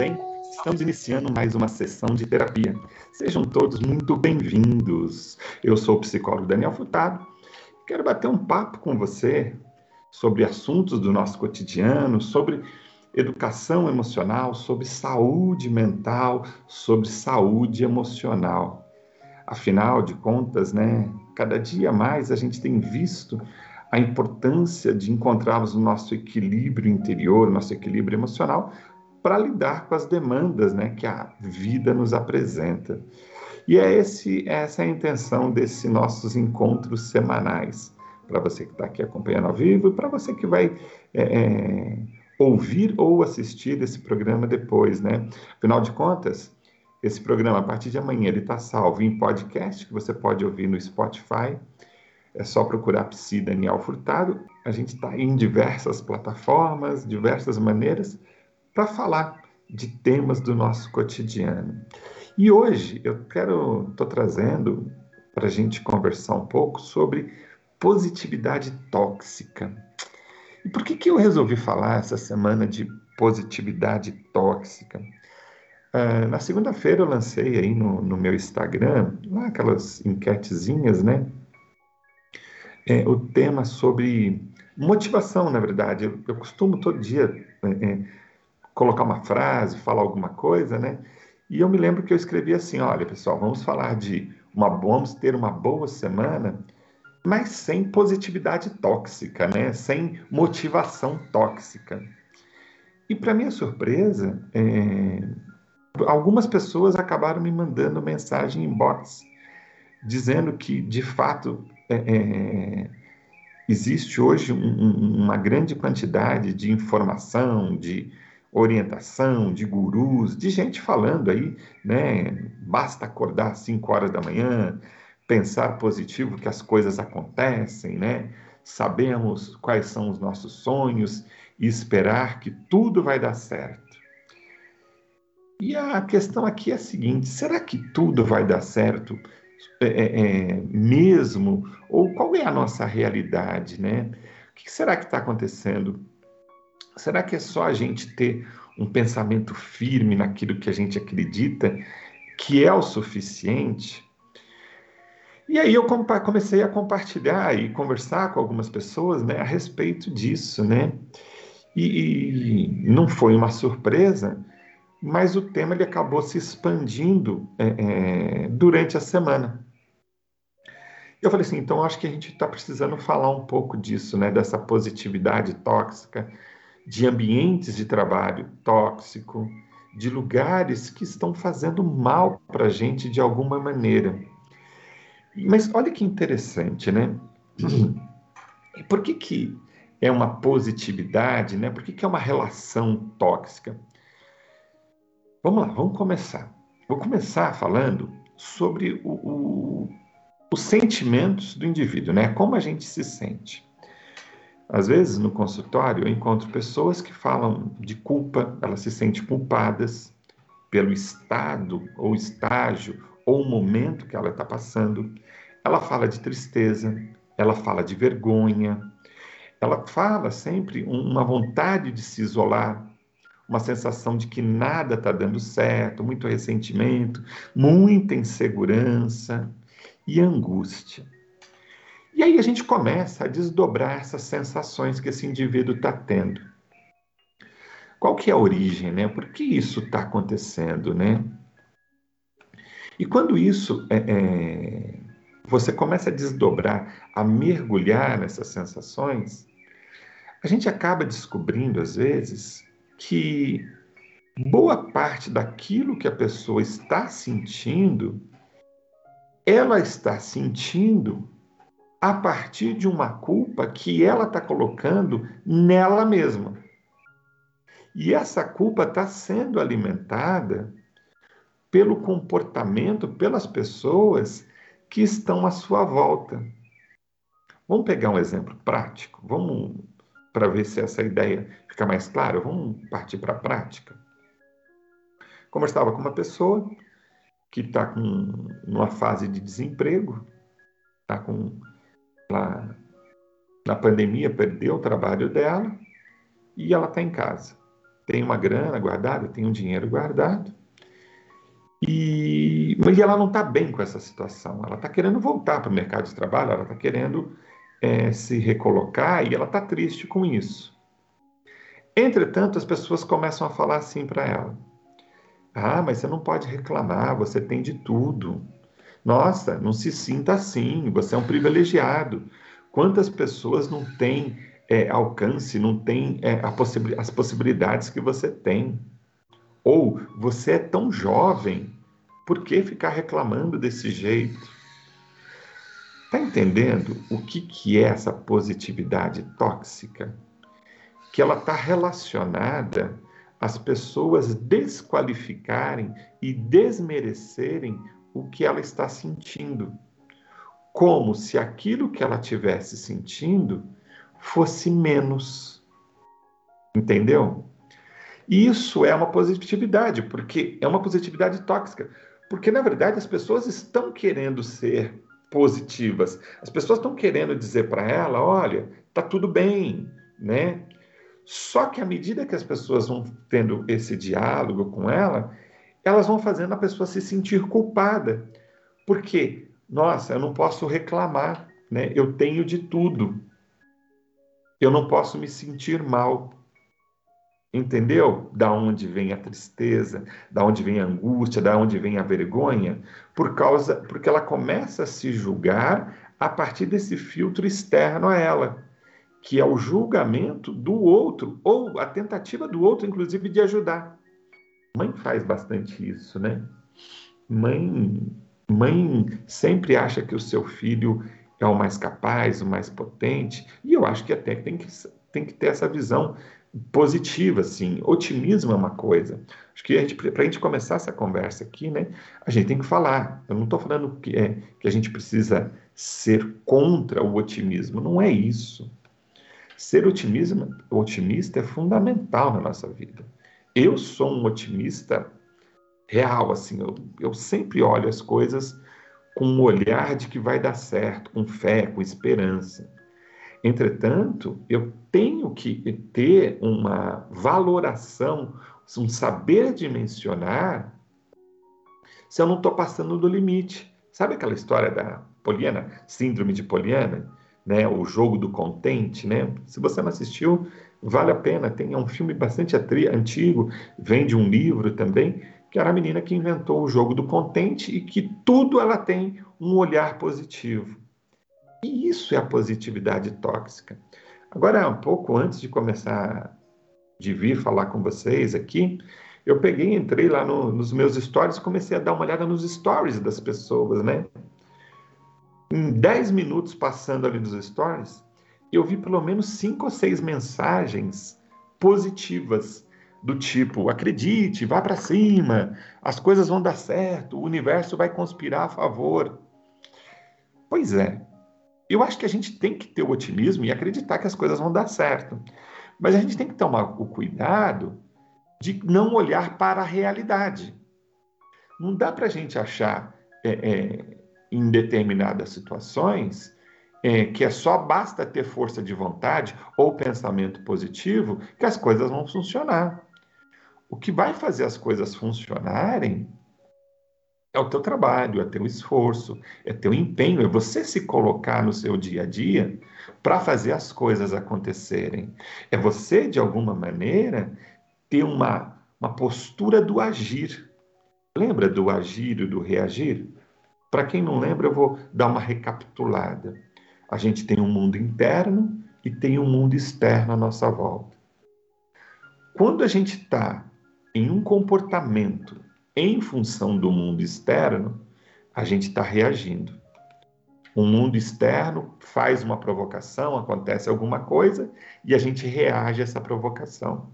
bem? Estamos iniciando mais uma sessão de terapia. Sejam todos muito bem-vindos. Eu sou o psicólogo Daniel Furtado. Quero bater um papo com você sobre assuntos do nosso cotidiano, sobre educação emocional, sobre saúde mental, sobre saúde emocional. Afinal de contas, né, cada dia mais a gente tem visto a importância de encontrarmos o nosso equilíbrio interior, nosso equilíbrio emocional, para lidar com as demandas né, que a vida nos apresenta. E é esse, essa é a intenção desses nossos encontros semanais. Para você que está aqui acompanhando ao vivo e para você que vai é, é, ouvir ou assistir esse programa depois, né? Afinal de contas, esse programa, a partir de amanhã, ele está salvo em podcast, que você pode ouvir no Spotify. É só procurar Psi Daniel Furtado. A gente está em diversas plataformas, diversas maneiras, para falar de temas do nosso cotidiano. E hoje eu quero, estou trazendo para a gente conversar um pouco sobre positividade tóxica. E por que, que eu resolvi falar essa semana de positividade tóxica? Uh, na segunda-feira eu lancei aí no, no, meu Instagram, lá aquelas enquetezinhas, né? É, o tema sobre motivação, na verdade. Eu, eu costumo todo dia é, é, colocar uma frase, falar alguma coisa, né? E eu me lembro que eu escrevi assim: olha, pessoal, vamos falar de uma vamos ter uma boa semana, mas sem positividade tóxica, né? Sem motivação tóxica. E para minha surpresa, é, algumas pessoas acabaram me mandando mensagem em box dizendo que, de fato, é, é, existe hoje um, uma grande quantidade de informação, de orientação, de gurus, de gente falando aí, né? Basta acordar às 5 horas da manhã, pensar positivo que as coisas acontecem, né? Sabemos quais são os nossos sonhos e esperar que tudo vai dar certo. E a questão aqui é a seguinte: será que tudo vai dar certo é, é, é, mesmo? Ou qual é a nossa realidade, né? O que será que está acontecendo? Será que é só a gente ter um pensamento firme naquilo que a gente acredita que é o suficiente? E aí eu comecei a compartilhar e conversar com algumas pessoas né, a respeito disso, né? E, e não foi uma surpresa mas o tema ele acabou se expandindo é, é, durante a semana. Eu falei assim, então acho que a gente está precisando falar um pouco disso, né, dessa positividade tóxica, de ambientes de trabalho tóxico, de lugares que estão fazendo mal para a gente de alguma maneira. Mas olha que interessante, né? Por que, que é uma positividade, né? Por que, que é uma relação tóxica? Vamos lá, vamos começar. Vou começar falando sobre o, o, os sentimentos do indivíduo, né? Como a gente se sente. Às vezes, no consultório, eu encontro pessoas que falam de culpa, elas se sentem culpadas pelo estado ou estágio ou momento que ela está passando. Ela fala de tristeza, ela fala de vergonha, ela fala sempre uma vontade de se isolar, uma sensação de que nada está dando certo, muito ressentimento, muita insegurança e angústia. E aí a gente começa a desdobrar essas sensações que esse indivíduo está tendo. Qual que é a origem, né? Por que isso está acontecendo, né? E quando isso é, é, você começa a desdobrar, a mergulhar nessas sensações, a gente acaba descobrindo, às vezes, que boa parte daquilo que a pessoa está sentindo, ela está sentindo a partir de uma culpa que ela está colocando nela mesma. E essa culpa está sendo alimentada pelo comportamento, pelas pessoas que estão à sua volta. Vamos pegar um exemplo prático? Vamos para ver se essa ideia fica mais clara. Vamos partir para a prática. Conversava com uma pessoa que está com uma fase de desemprego, está com lá, na pandemia perdeu o trabalho dela e ela está em casa. tem uma grana guardada, tem um dinheiro guardado, e, e ela não está bem com essa situação. Ela está querendo voltar para o mercado de trabalho, ela está querendo é, se recolocar e ela está triste com isso. Entretanto, as pessoas começam a falar assim para ela: Ah, mas você não pode reclamar, você tem de tudo. Nossa, não se sinta assim, você é um privilegiado. Quantas pessoas não têm é, alcance, não têm é, as possibilidades que você tem? Ou você é tão jovem, por que ficar reclamando desse jeito? Está entendendo o que, que é essa positividade tóxica? Que ela está relacionada às pessoas desqualificarem e desmerecerem o que ela está sentindo, como se aquilo que ela tivesse sentindo fosse menos. Entendeu? Isso é uma positividade, porque é uma positividade tóxica, porque na verdade as pessoas estão querendo ser positivas. As pessoas estão querendo dizer para ela, olha, tá tudo bem, né? Só que à medida que as pessoas vão tendo esse diálogo com ela, elas vão fazendo a pessoa se sentir culpada. Porque, nossa, eu não posso reclamar, né? Eu tenho de tudo. Eu não posso me sentir mal. Entendeu? Da onde vem a tristeza, da onde vem a angústia, da onde vem a vergonha, por causa porque ela começa a se julgar a partir desse filtro externo a ela, que é o julgamento do outro ou a tentativa do outro inclusive de ajudar. Mãe faz bastante isso, né? Mãe, mãe sempre acha que o seu filho é o mais capaz, o mais potente, e eu acho que até tem que, tem que ter essa visão positiva, assim. Otimismo é uma coisa. Acho que para a gente começar essa conversa aqui, né, a gente tem que falar. Eu não estou falando que, é, que a gente precisa ser contra o otimismo. Não é isso. Ser otimismo, otimista é fundamental na nossa vida. Eu sou um otimista real, assim, eu, eu sempre olho as coisas com um olhar de que vai dar certo, com fé, com esperança. Entretanto, eu tenho que ter uma valoração, um saber dimensionar se eu não estou passando do limite. Sabe aquela história da Poliana, síndrome de Poliana, né? O jogo do contente, né? Se você não assistiu, Vale a pena, tem é um filme bastante antigo, vem de um livro também, que era a menina que inventou o jogo do contente e que tudo ela tem um olhar positivo. E isso é a positividade tóxica. Agora, um pouco antes de começar de vir falar com vocês aqui, eu peguei, entrei lá no, nos meus stories e comecei a dar uma olhada nos stories das pessoas, né? Em 10 minutos passando ali nos stories, eu vi pelo menos cinco ou seis mensagens positivas do tipo: acredite, vá para cima, as coisas vão dar certo, o universo vai conspirar a favor. Pois é, eu acho que a gente tem que ter o otimismo e acreditar que as coisas vão dar certo. Mas a gente tem que tomar o cuidado de não olhar para a realidade. Não dá para a gente achar é, é, em determinadas situações é, que é só basta ter força de vontade ou pensamento positivo que as coisas vão funcionar. O que vai fazer as coisas funcionarem é o teu trabalho, é teu esforço, é teu empenho, é você se colocar no seu dia a dia para fazer as coisas acontecerem. É você, de alguma maneira, ter uma, uma postura do agir. Lembra do agir e do reagir? Para quem não lembra, eu vou dar uma recapitulada. A gente tem um mundo interno e tem um mundo externo à nossa volta. Quando a gente está em um comportamento em função do mundo externo, a gente está reagindo. O mundo externo faz uma provocação, acontece alguma coisa e a gente reage a essa provocação.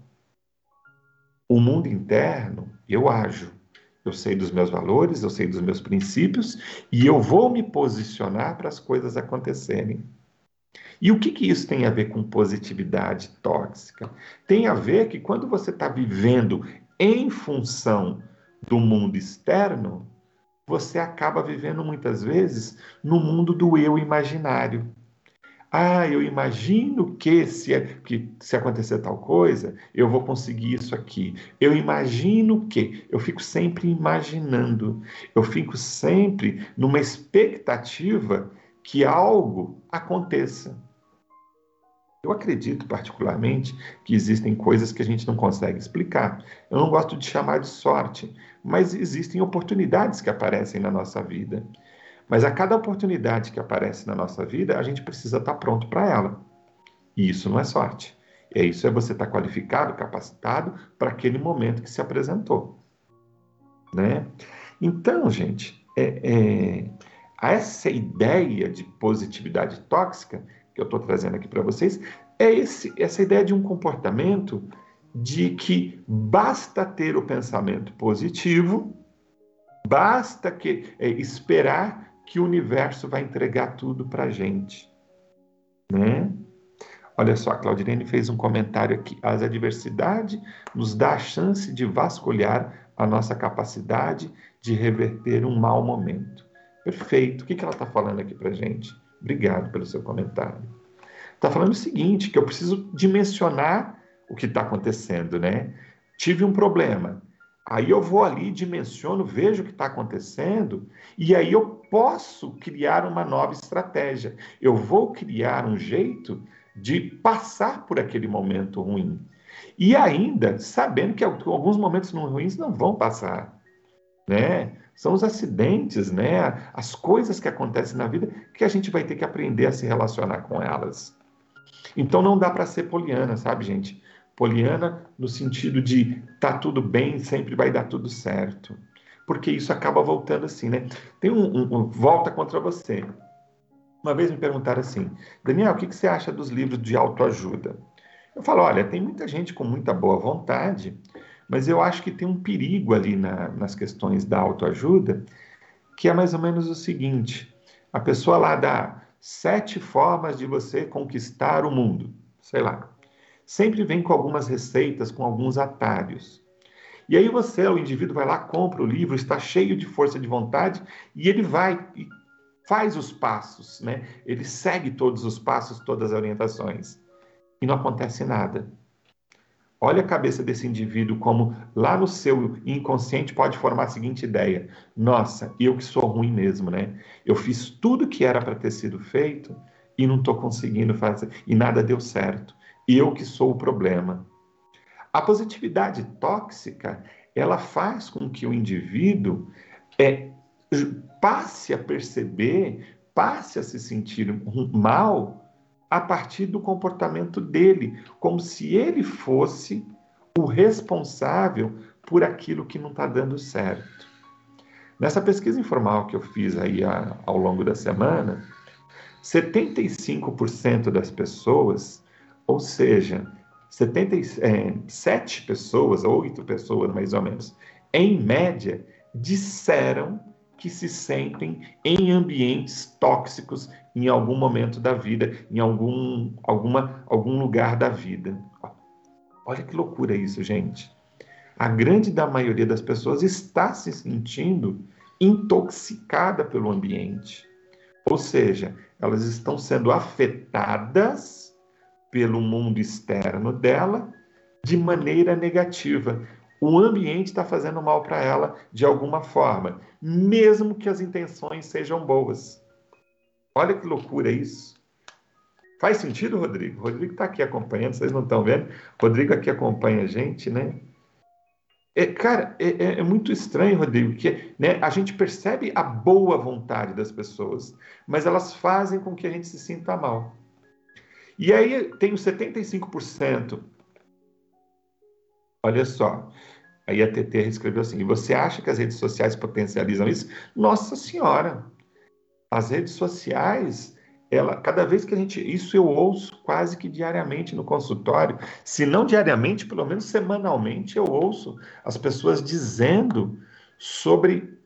O mundo interno, eu ajo. Eu sei dos meus valores, eu sei dos meus princípios e eu vou me posicionar para as coisas acontecerem. E o que, que isso tem a ver com positividade tóxica? Tem a ver que quando você está vivendo em função do mundo externo, você acaba vivendo muitas vezes no mundo do eu imaginário. Ah, eu imagino que se, é, que se acontecer tal coisa, eu vou conseguir isso aqui. Eu imagino que. Eu fico sempre imaginando. Eu fico sempre numa expectativa que algo aconteça. Eu acredito particularmente que existem coisas que a gente não consegue explicar. Eu não gosto de chamar de sorte, mas existem oportunidades que aparecem na nossa vida. Mas a cada oportunidade que aparece na nossa vida, a gente precisa estar pronto para ela. E isso não é sorte. É isso é você estar qualificado, capacitado para aquele momento que se apresentou, né? Então, gente, é, é, essa ideia de positividade tóxica que eu estou trazendo aqui para vocês é esse, essa ideia de um comportamento de que basta ter o pensamento positivo, basta que é, esperar que o universo vai entregar tudo para gente. Né? Olha só, a Claudinene fez um comentário aqui. As adversidades nos dá a chance de vasculhar a nossa capacidade de reverter um mau momento. Perfeito. O que ela está falando aqui para gente? Obrigado pelo seu comentário. Está falando o seguinte, que eu preciso dimensionar o que está acontecendo, né? Tive um problema. Aí eu vou ali, dimensiono, vejo o que está acontecendo, e aí eu posso criar uma nova estratégia. Eu vou criar um jeito de passar por aquele momento ruim. E ainda sabendo que alguns momentos ruins não vão passar. Né? São os acidentes, né? as coisas que acontecem na vida que a gente vai ter que aprender a se relacionar com elas. Então não dá para ser poliana, sabe, gente? Poliana no sentido de tá tudo bem, sempre vai dar tudo certo. Porque isso acaba voltando assim, né? Tem um, um, um volta contra você. Uma vez me perguntaram assim, Daniel, o que, que você acha dos livros de autoajuda? Eu falo, olha, tem muita gente com muita boa vontade, mas eu acho que tem um perigo ali na, nas questões da autoajuda, que é mais ou menos o seguinte: a pessoa lá dá sete formas de você conquistar o mundo, sei lá sempre vem com algumas receitas, com alguns atalhos. E aí você, o indivíduo, vai lá, compra o livro, está cheio de força de vontade e ele vai e faz os passos, né? Ele segue todos os passos, todas as orientações. E não acontece nada. Olha a cabeça desse indivíduo como lá no seu inconsciente pode formar a seguinte ideia: nossa, eu que sou ruim mesmo, né? Eu fiz tudo que era para ter sido feito e não estou conseguindo fazer e nada deu certo eu que sou o problema. A positividade tóxica, ela faz com que o indivíduo é, passe a perceber, passe a se sentir mal a partir do comportamento dele, como se ele fosse o responsável por aquilo que não está dando certo. Nessa pesquisa informal que eu fiz aí ao longo da semana, 75% das pessoas ou seja, 77 pessoas, 8 pessoas mais ou menos, em média, disseram que se sentem em ambientes tóxicos em algum momento da vida, em algum, alguma, algum lugar da vida. Olha que loucura isso, gente. A grande da maioria das pessoas está se sentindo intoxicada pelo ambiente. Ou seja, elas estão sendo afetadas pelo mundo externo dela de maneira negativa. O ambiente está fazendo mal para ela de alguma forma, mesmo que as intenções sejam boas. Olha que loucura isso. Faz sentido, Rodrigo? Rodrigo está aqui acompanhando, vocês não estão vendo? Rodrigo aqui acompanha a gente, né? É, cara, é, é, é, muito estranho, Rodrigo, que né, a gente percebe a boa vontade das pessoas, mas elas fazem com que a gente se sinta mal. E aí tem os 75%. Olha só. Aí a TT escreveu assim: você acha que as redes sociais potencializam isso? Nossa Senhora! As redes sociais, ela, cada vez que a gente. Isso eu ouço quase que diariamente no consultório. Se não diariamente, pelo menos semanalmente, eu ouço as pessoas dizendo sobre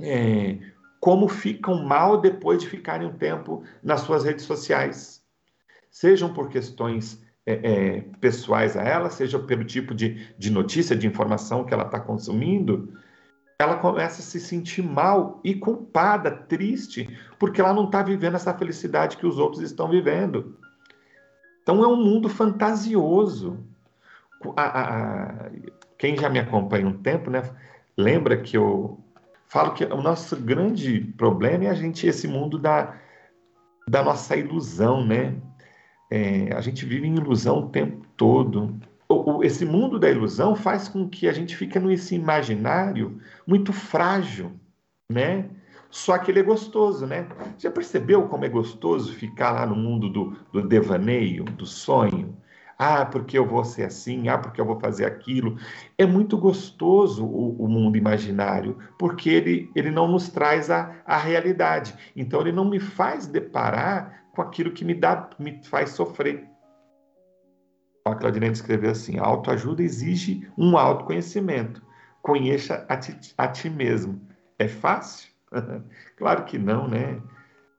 é, como ficam mal depois de ficarem um tempo nas suas redes sociais sejam por questões é, é, pessoais a ela, seja pelo tipo de, de notícia, de informação que ela está consumindo, ela começa a se sentir mal e culpada, triste, porque ela não está vivendo essa felicidade que os outros estão vivendo. Então é um mundo fantasioso. A, a, a, quem já me acompanha um tempo, né, lembra que eu falo que o nosso grande problema é a gente esse mundo da, da nossa ilusão, né? É, a gente vive em ilusão o tempo todo. O, o, esse mundo da ilusão faz com que a gente fique nesse imaginário muito frágil, né? Só que ele é gostoso, né? Já percebeu como é gostoso ficar lá no mundo do, do devaneio, do sonho? Ah, porque eu vou ser assim, ah, porque eu vou fazer aquilo. É muito gostoso o, o mundo imaginário, porque ele, ele não nos traz a, a realidade. Então, ele não me faz deparar com aquilo que me, dá, me faz sofrer. A Claudinete escreveu assim: a autoajuda exige um autoconhecimento. Conheça a ti, a ti mesmo. É fácil? claro que não, né?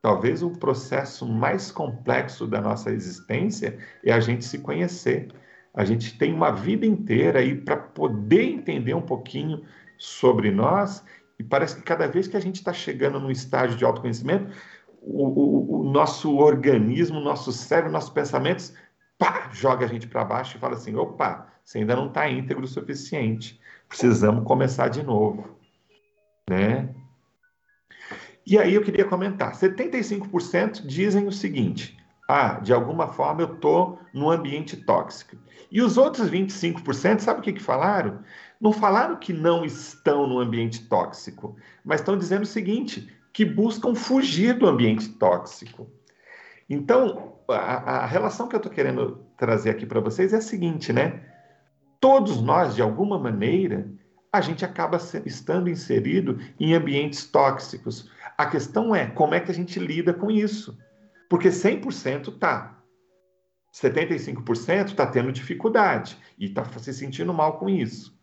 Talvez o processo mais complexo da nossa existência é a gente se conhecer. A gente tem uma vida inteira aí para poder entender um pouquinho sobre nós, e parece que cada vez que a gente está chegando num estágio de autoconhecimento, o, o, o nosso organismo, nosso cérebro, nossos pensamentos, pá, joga a gente para baixo e fala assim: opa, você ainda não está íntegro o suficiente, precisamos começar de novo. Né? E aí eu queria comentar: 75% dizem o seguinte. Ah, de alguma forma eu estou num ambiente tóxico. E os outros 25%, sabe o que, que falaram? Não falaram que não estão no ambiente tóxico, mas estão dizendo o seguinte: que buscam fugir do ambiente tóxico. Então, a, a relação que eu estou querendo trazer aqui para vocês é a seguinte, né? Todos nós, de alguma maneira, a gente acaba estando inserido em ambientes tóxicos. A questão é como é que a gente lida com isso. Porque 100% tá. 75% está tendo dificuldade e está se sentindo mal com isso.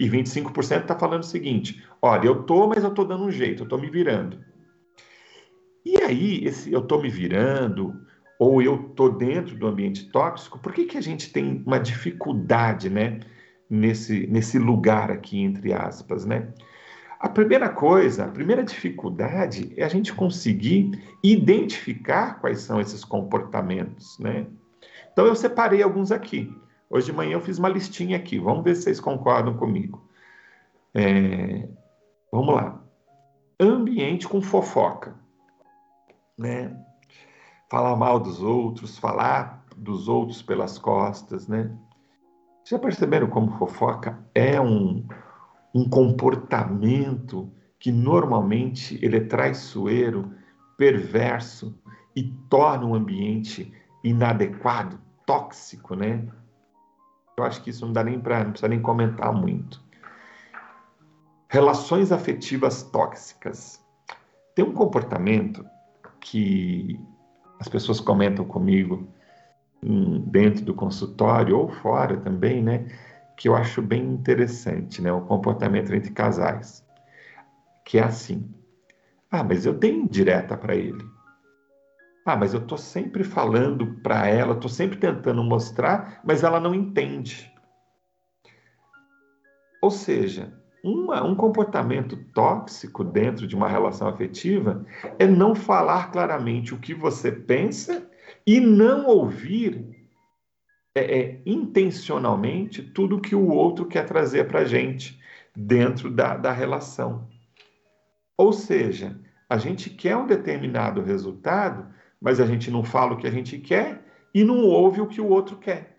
E 25% está falando o seguinte: olha, eu tô, mas eu tô dando um jeito, eu tô me virando. E aí, esse eu tô me virando, ou eu tô dentro do ambiente tóxico, por que, que a gente tem uma dificuldade, né? Nesse, nesse lugar aqui, entre aspas, né? A primeira coisa, a primeira dificuldade é a gente conseguir identificar quais são esses comportamentos, né? Então eu separei alguns aqui. Hoje de manhã eu fiz uma listinha aqui. Vamos ver se vocês concordam comigo. É... Vamos lá. Ambiente com fofoca, né? Falar mal dos outros, falar dos outros pelas costas, né? Já perceberam como fofoca é um, um comportamento que normalmente ele é traiçoeiro, perverso e torna o ambiente inadequado, tóxico, né? Eu acho que isso não dá nem para, não precisa nem comentar muito. Relações afetivas tóxicas. Tem um comportamento que as pessoas comentam comigo hum, dentro do consultório ou fora também, né? que eu acho bem interessante, né? O comportamento entre casais, que é assim: ah, mas eu dei indireta para ele. Ah, mas eu estou sempre falando para ela, estou sempre tentando mostrar, mas ela não entende. Ou seja, uma, um comportamento tóxico dentro de uma relação afetiva é não falar claramente o que você pensa e não ouvir é, é, intencionalmente tudo que o outro quer trazer para a gente dentro da, da relação. Ou seja, a gente quer um determinado resultado, mas a gente não fala o que a gente quer e não ouve o que o outro quer.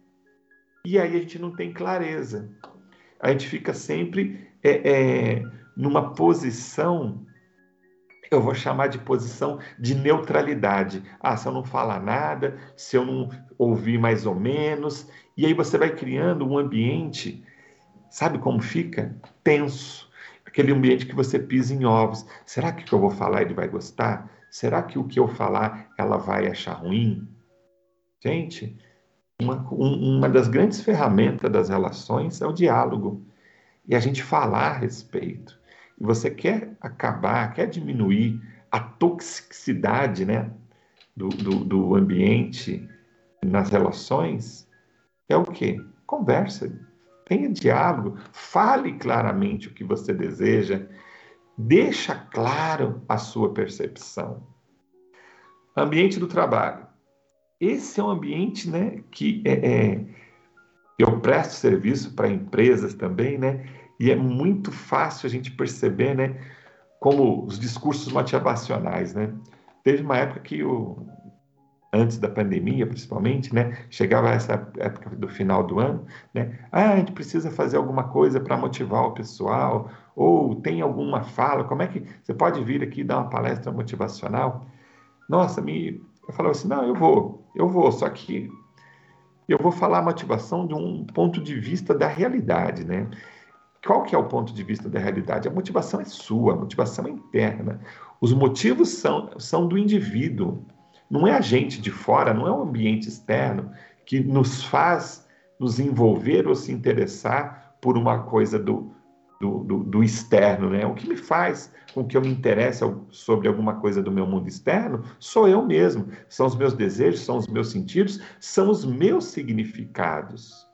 E aí a gente não tem clareza. A gente fica sempre é, é, numa posição eu vou chamar de posição de neutralidade. Ah, se eu não falar nada, se eu não ouvir mais ou menos, e aí você vai criando um ambiente, sabe como fica? Tenso. Aquele ambiente que você pisa em ovos. Será que o que eu vou falar ele vai gostar? Será que o que eu falar ela vai achar ruim? Gente, uma, uma das grandes ferramentas das relações é o diálogo. E a gente falar a respeito e você quer acabar, quer diminuir a toxicidade né, do, do, do ambiente nas relações, é o quê? Conversa, tenha diálogo, fale claramente o que você deseja, Deixa claro a sua percepção. Ambiente do trabalho. Esse é um ambiente né, que é, é eu presto serviço para empresas também, né? E é muito fácil a gente perceber, né? Como os discursos motivacionais, né? Teve uma época que o, antes da pandemia, principalmente, né? Chegava essa época do final do ano, né? Ah, a gente precisa fazer alguma coisa para motivar o pessoal, ou tem alguma fala, como é que você pode vir aqui dar uma palestra motivacional? Nossa, me eu falava assim, não, eu vou, eu vou, só que eu vou falar motivação de um ponto de vista da realidade, né? Qual que é o ponto de vista da realidade? A motivação é sua, a motivação é interna. Os motivos são, são do indivíduo. Não é a gente de fora, não é o ambiente externo que nos faz nos envolver ou se interessar por uma coisa do, do, do, do, externo, né? O que me faz com que eu me interesse sobre alguma coisa do meu mundo externo sou eu mesmo. São os meus desejos, são os meus sentidos, são os meus significados.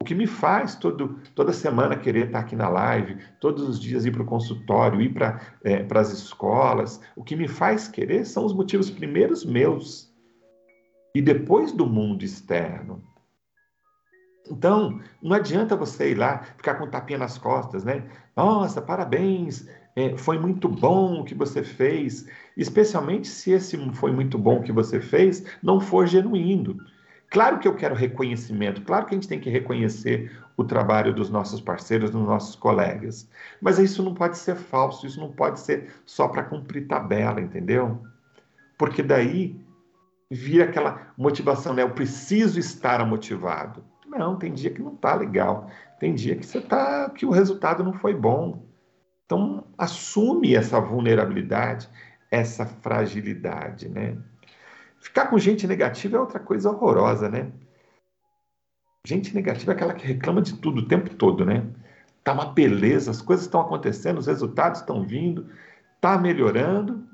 O que me faz todo, toda semana querer estar aqui na live, todos os dias ir para o consultório, ir para é, as escolas, o que me faz querer são os motivos primeiros meus e depois do mundo externo. Então, não adianta você ir lá ficar com tapinha nas costas, né? Nossa, parabéns, é, foi muito bom o que você fez. Especialmente se esse foi muito bom que você fez não for genuíno. Claro que eu quero reconhecimento, claro que a gente tem que reconhecer o trabalho dos nossos parceiros, dos nossos colegas. Mas isso não pode ser falso, isso não pode ser só para cumprir tabela, entendeu? Porque daí vira aquela motivação, né? Eu preciso estar motivado. Não, tem dia que não tá legal. Tem dia que você tá que o resultado não foi bom. Então, assume essa vulnerabilidade, essa fragilidade, né? Ficar com gente negativa é outra coisa horrorosa, né? Gente negativa é aquela que reclama de tudo o tempo todo, né? Tá uma beleza, as coisas estão acontecendo, os resultados estão vindo, tá melhorando,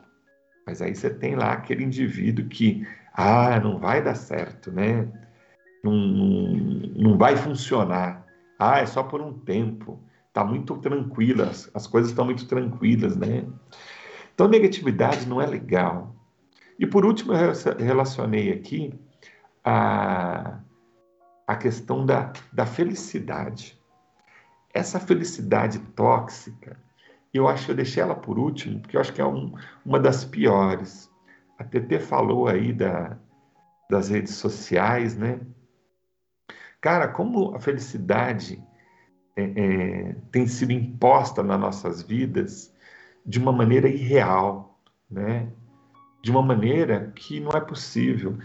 mas aí você tem lá aquele indivíduo que, ah, não vai dar certo, né? não, não, vai funcionar. Ah, é só por um tempo. Está muito tranquila, as coisas estão muito tranquilas, né? Então, negatividade não é legal. E por último, eu relacionei aqui a, a questão da, da felicidade. Essa felicidade tóxica, eu acho que eu deixei ela por último, porque eu acho que é um, uma das piores. A TT falou aí da, das redes sociais, né? Cara, como a felicidade é, é, tem sido imposta nas nossas vidas de uma maneira irreal, né? De uma maneira que não é possível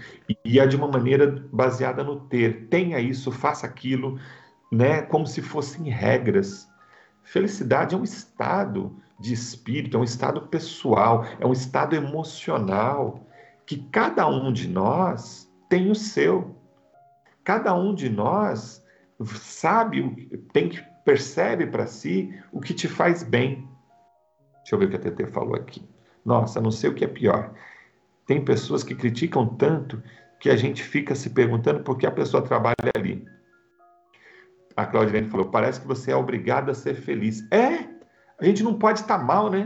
e é de uma maneira baseada no ter. Tenha isso, faça aquilo, né? como se fossem regras. Felicidade é um estado de espírito, é um estado pessoal, é um estado emocional que cada um de nós tem o seu. Cada um de nós sabe, tem que percebe para si o que te faz bem. Deixa eu ver o que a TT falou aqui. Nossa, não sei o que é pior. Tem pessoas que criticam tanto que a gente fica se perguntando por que a pessoa trabalha ali. A Claudilene falou: parece que você é obrigado a ser feliz. É, a gente não pode estar mal, né?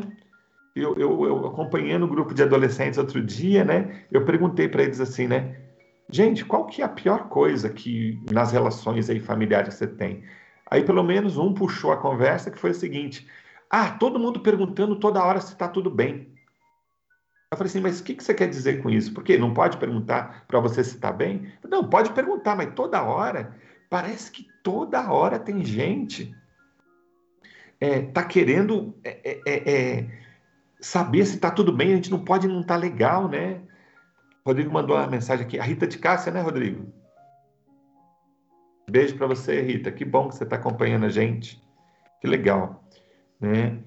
Eu, eu, eu acompanhando o grupo de adolescentes outro dia, né? Eu perguntei para eles assim, né? Gente, qual que é a pior coisa que nas relações aí familiares que você tem? Aí pelo menos um puxou a conversa que foi o seguinte: ah, todo mundo perguntando toda hora se está tudo bem. Eu falei assim, mas o que, que você quer dizer com isso? Porque não pode perguntar para você se está bem? Não, pode perguntar, mas toda hora, parece que toda hora tem gente é, tá querendo é, é, é, é saber se está tudo bem, a gente não pode não estar tá legal, né? Rodrigo mandou uma mensagem aqui. A Rita de Cássia, né, Rodrigo? Beijo para você, Rita. Que bom que você está acompanhando a gente. Que legal. Né?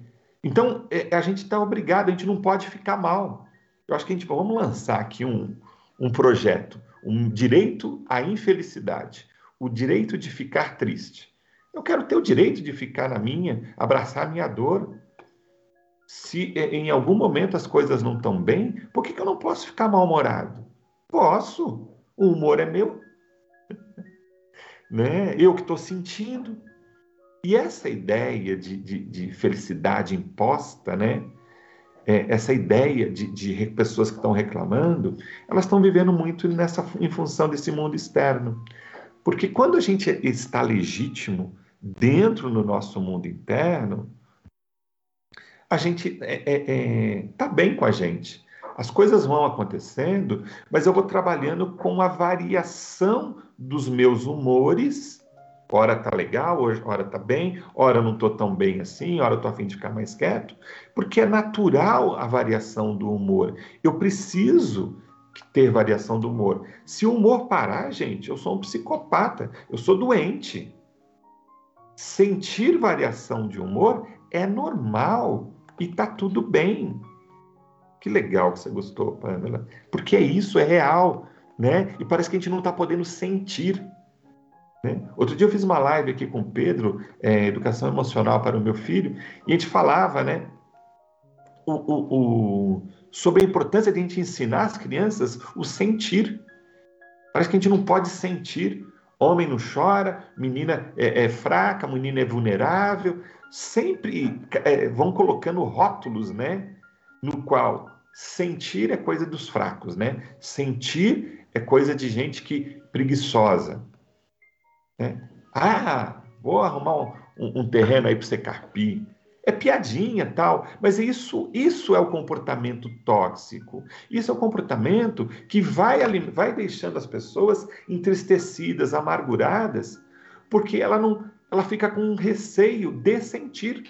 Então, é, a gente está obrigado, a gente não pode ficar mal. Eu acho que a gente vamos lançar aqui um, um projeto, um direito à infelicidade, o direito de ficar triste. Eu quero ter o direito de ficar na minha, abraçar a minha dor, se em algum momento as coisas não estão bem, por que, que eu não posso ficar mal-humorado? Posso. O humor é meu. né? Eu que estou sentindo. E essa ideia de, de, de felicidade imposta, né? É, essa ideia de, de pessoas que estão reclamando, elas estão vivendo muito nessa, em função desse mundo externo. Porque quando a gente está legítimo dentro do nosso mundo interno, a gente está é, é, é tá bem com a gente. As coisas vão acontecendo, mas eu vou trabalhando com a variação dos meus humores. Hora tá legal, hora tá bem, hora não tô tão bem assim, hora tô a fim de ficar mais quieto, porque é natural a variação do humor. Eu preciso ter variação do humor. Se o humor parar, gente, eu sou um psicopata, eu sou doente. Sentir variação de humor é normal e tá tudo bem. Que legal que você gostou, Pamela. Porque é isso, é real, né? E parece que a gente não está podendo sentir. Né? Outro dia eu fiz uma live aqui com o Pedro, é, Educação Emocional para o meu filho, e a gente falava, né? O, o, o, sobre a importância de a gente ensinar as crianças o sentir. Parece que a gente não pode sentir. Homem não chora, menina é, é fraca, menina é vulnerável. Sempre é, vão colocando rótulos, né? no qual sentir é coisa dos fracos, né? Sentir é coisa de gente que preguiçosa. Né? Ah, vou arrumar um, um, um terreno aí para você carpir. É piadinha tal, mas isso, isso é o comportamento tóxico. Isso é o comportamento que vai, vai deixando as pessoas entristecidas, amarguradas, porque ela não, ela fica com um receio de sentir.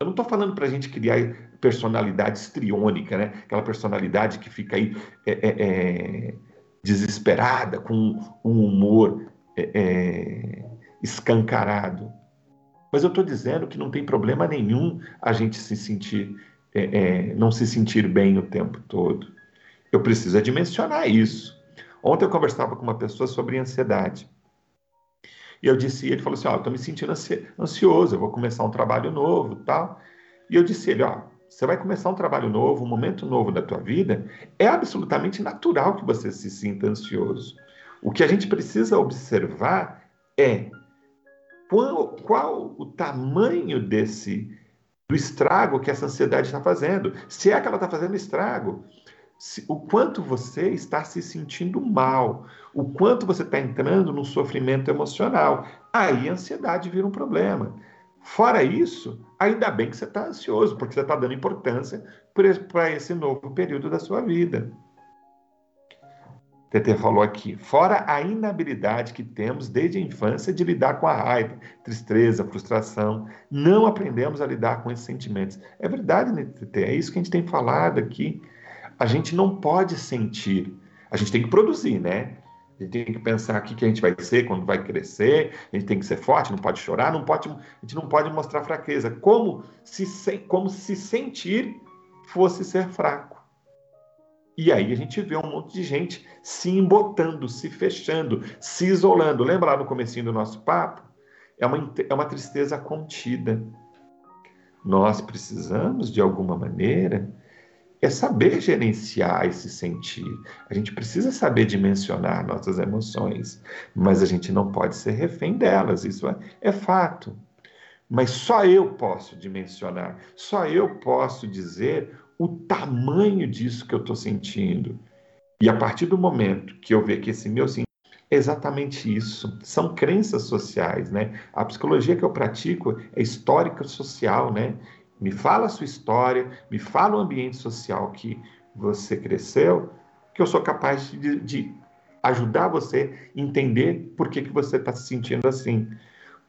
Eu não estou falando para a gente criar personalidade estriônica, né? Aquela personalidade que fica aí é, é, é desesperada, com um humor é, é, escancarado. Mas eu estou dizendo que não tem problema nenhum a gente se sentir, é, não se sentir bem o tempo todo. Eu preciso dimensionar isso. Ontem eu conversava com uma pessoa sobre ansiedade. E eu disse, ele falou assim, ó, oh, estou me sentindo ansioso, eu vou começar um trabalho novo, tal. E eu disse ele, ó, você vai começar um trabalho novo, um momento novo da tua vida, é absolutamente natural que você se sinta ansioso. O que a gente precisa observar é qual, qual o tamanho desse do estrago que essa ansiedade está fazendo. Se é que ela está fazendo estrago, se, o quanto você está se sentindo mal, o quanto você está entrando no sofrimento emocional. Aí a ansiedade vira um problema. Fora isso, ainda bem que você está ansioso, porque você está dando importância para esse novo período da sua vida. TT falou aqui, fora a inabilidade que temos desde a infância de lidar com a raiva, tristeza, frustração, não aprendemos a lidar com esses sentimentos. É verdade, né, TT? É isso que a gente tem falado aqui. A gente não pode sentir, a gente tem que produzir, né? A gente tem que pensar aqui que a gente vai ser quando vai crescer, a gente tem que ser forte, não pode chorar, não pode, a gente não pode mostrar fraqueza. Como se, como se sentir fosse ser fraco. E aí a gente vê um monte de gente se embotando, se fechando, se isolando. Lembra lá no comecinho do nosso papo? É uma, é uma tristeza contida. Nós precisamos, de alguma maneira, é saber gerenciar esse sentir. A gente precisa saber dimensionar nossas emoções, mas a gente não pode ser refém delas, isso é, é fato. Mas só eu posso dimensionar, só eu posso dizer o tamanho disso que eu estou sentindo. E a partir do momento que eu ver que esse meu sentir é exatamente isso, são crenças sociais, né? A psicologia que eu pratico é histórica social, né? Me fala a sua história, me fala o ambiente social que você cresceu, que eu sou capaz de, de ajudar você a entender por que, que você está se sentindo assim.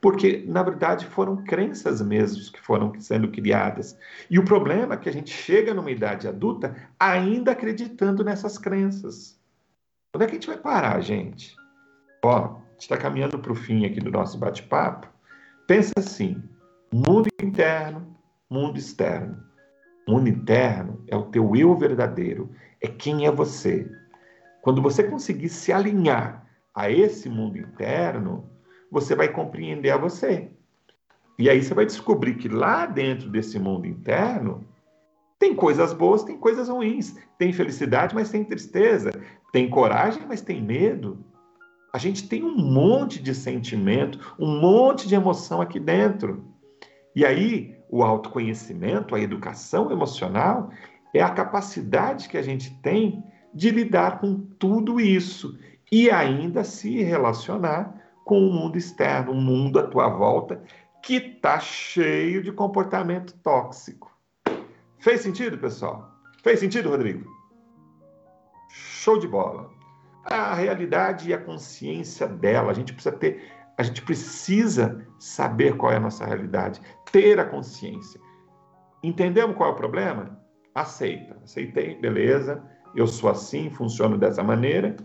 Porque, na verdade, foram crenças mesmo que foram sendo criadas. E o problema é que a gente chega numa idade adulta ainda acreditando nessas crenças. Onde é que a gente vai parar, gente? Ó, a gente está caminhando para o fim aqui do nosso bate-papo. Pensa assim: mundo interno, mundo externo. Mundo interno é o teu eu verdadeiro, é quem é você. Quando você conseguir se alinhar a esse mundo interno, você vai compreender a você. E aí você vai descobrir que lá dentro desse mundo interno tem coisas boas, tem coisas ruins, tem felicidade, mas tem tristeza, tem coragem, mas tem medo. a gente tem um monte de sentimento, um monte de emoção aqui dentro. E aí, o autoconhecimento, a educação emocional, é a capacidade que a gente tem de lidar com tudo isso e ainda se relacionar com o mundo externo, o mundo à tua volta, que está cheio de comportamento tóxico. Fez sentido, pessoal? Fez sentido, Rodrigo? Show de bola. A realidade e a consciência dela, a gente precisa ter, a gente precisa saber qual é a nossa realidade, ter a consciência. Entendemos qual é o problema? Aceita. Aceitei, beleza. Eu sou assim, funciono dessa maneira.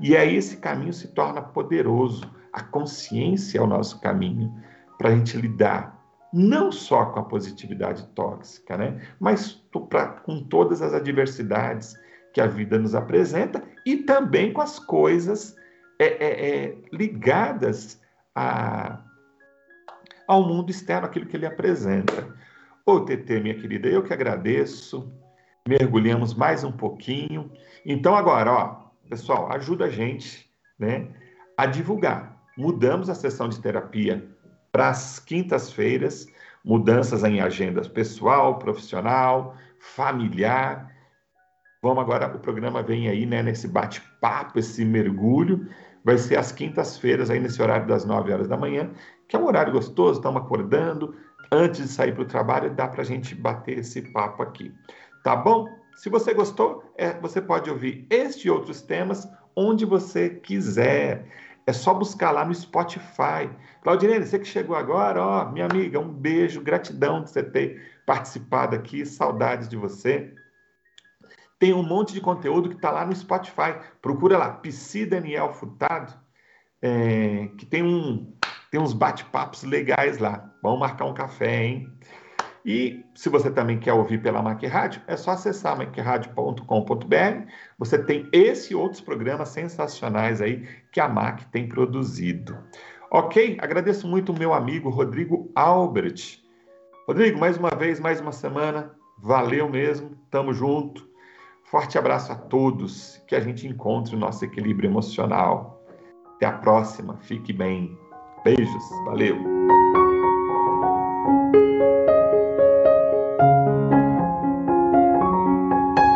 E aí esse caminho se torna poderoso. A consciência é o nosso caminho para a gente lidar não só com a positividade tóxica, né? mas pra, com todas as adversidades que a vida nos apresenta e também com as coisas é, é, é, ligadas a, ao mundo externo, aquilo que ele apresenta. Ô, TT, minha querida, eu que agradeço. Mergulhamos mais um pouquinho. Então, agora, ó, pessoal, ajuda a gente né, a divulgar. Mudamos a sessão de terapia para as quintas-feiras, mudanças em agendas pessoal, profissional, familiar. Vamos agora, o programa vem aí, né, nesse bate-papo, esse mergulho, vai ser às quintas-feiras, aí nesse horário das 9 horas da manhã, que é um horário gostoso, estamos acordando, antes de sair para o trabalho, dá para a gente bater esse papo aqui. Tá bom? Se você gostou, é, você pode ouvir este e outros temas onde você quiser. É só buscar lá no Spotify. Claudinene, você que chegou agora, ó, minha amiga, um beijo, gratidão de você ter participado aqui, saudades de você. Tem um monte de conteúdo que está lá no Spotify. Procura lá, Psi Daniel Furtado, é, que tem, um, tem uns bate-papos legais lá. Vamos marcar um café, hein? E se você também quer ouvir pela Mac Rádio, é só acessar macradio.com.br. Você tem esse e outros programas sensacionais aí que a Mac tem produzido. Ok? Agradeço muito o meu amigo Rodrigo Albert. Rodrigo, mais uma vez, mais uma semana. Valeu mesmo. Tamo junto. Forte abraço a todos. Que a gente encontre o nosso equilíbrio emocional. Até a próxima. Fique bem. Beijos. Valeu.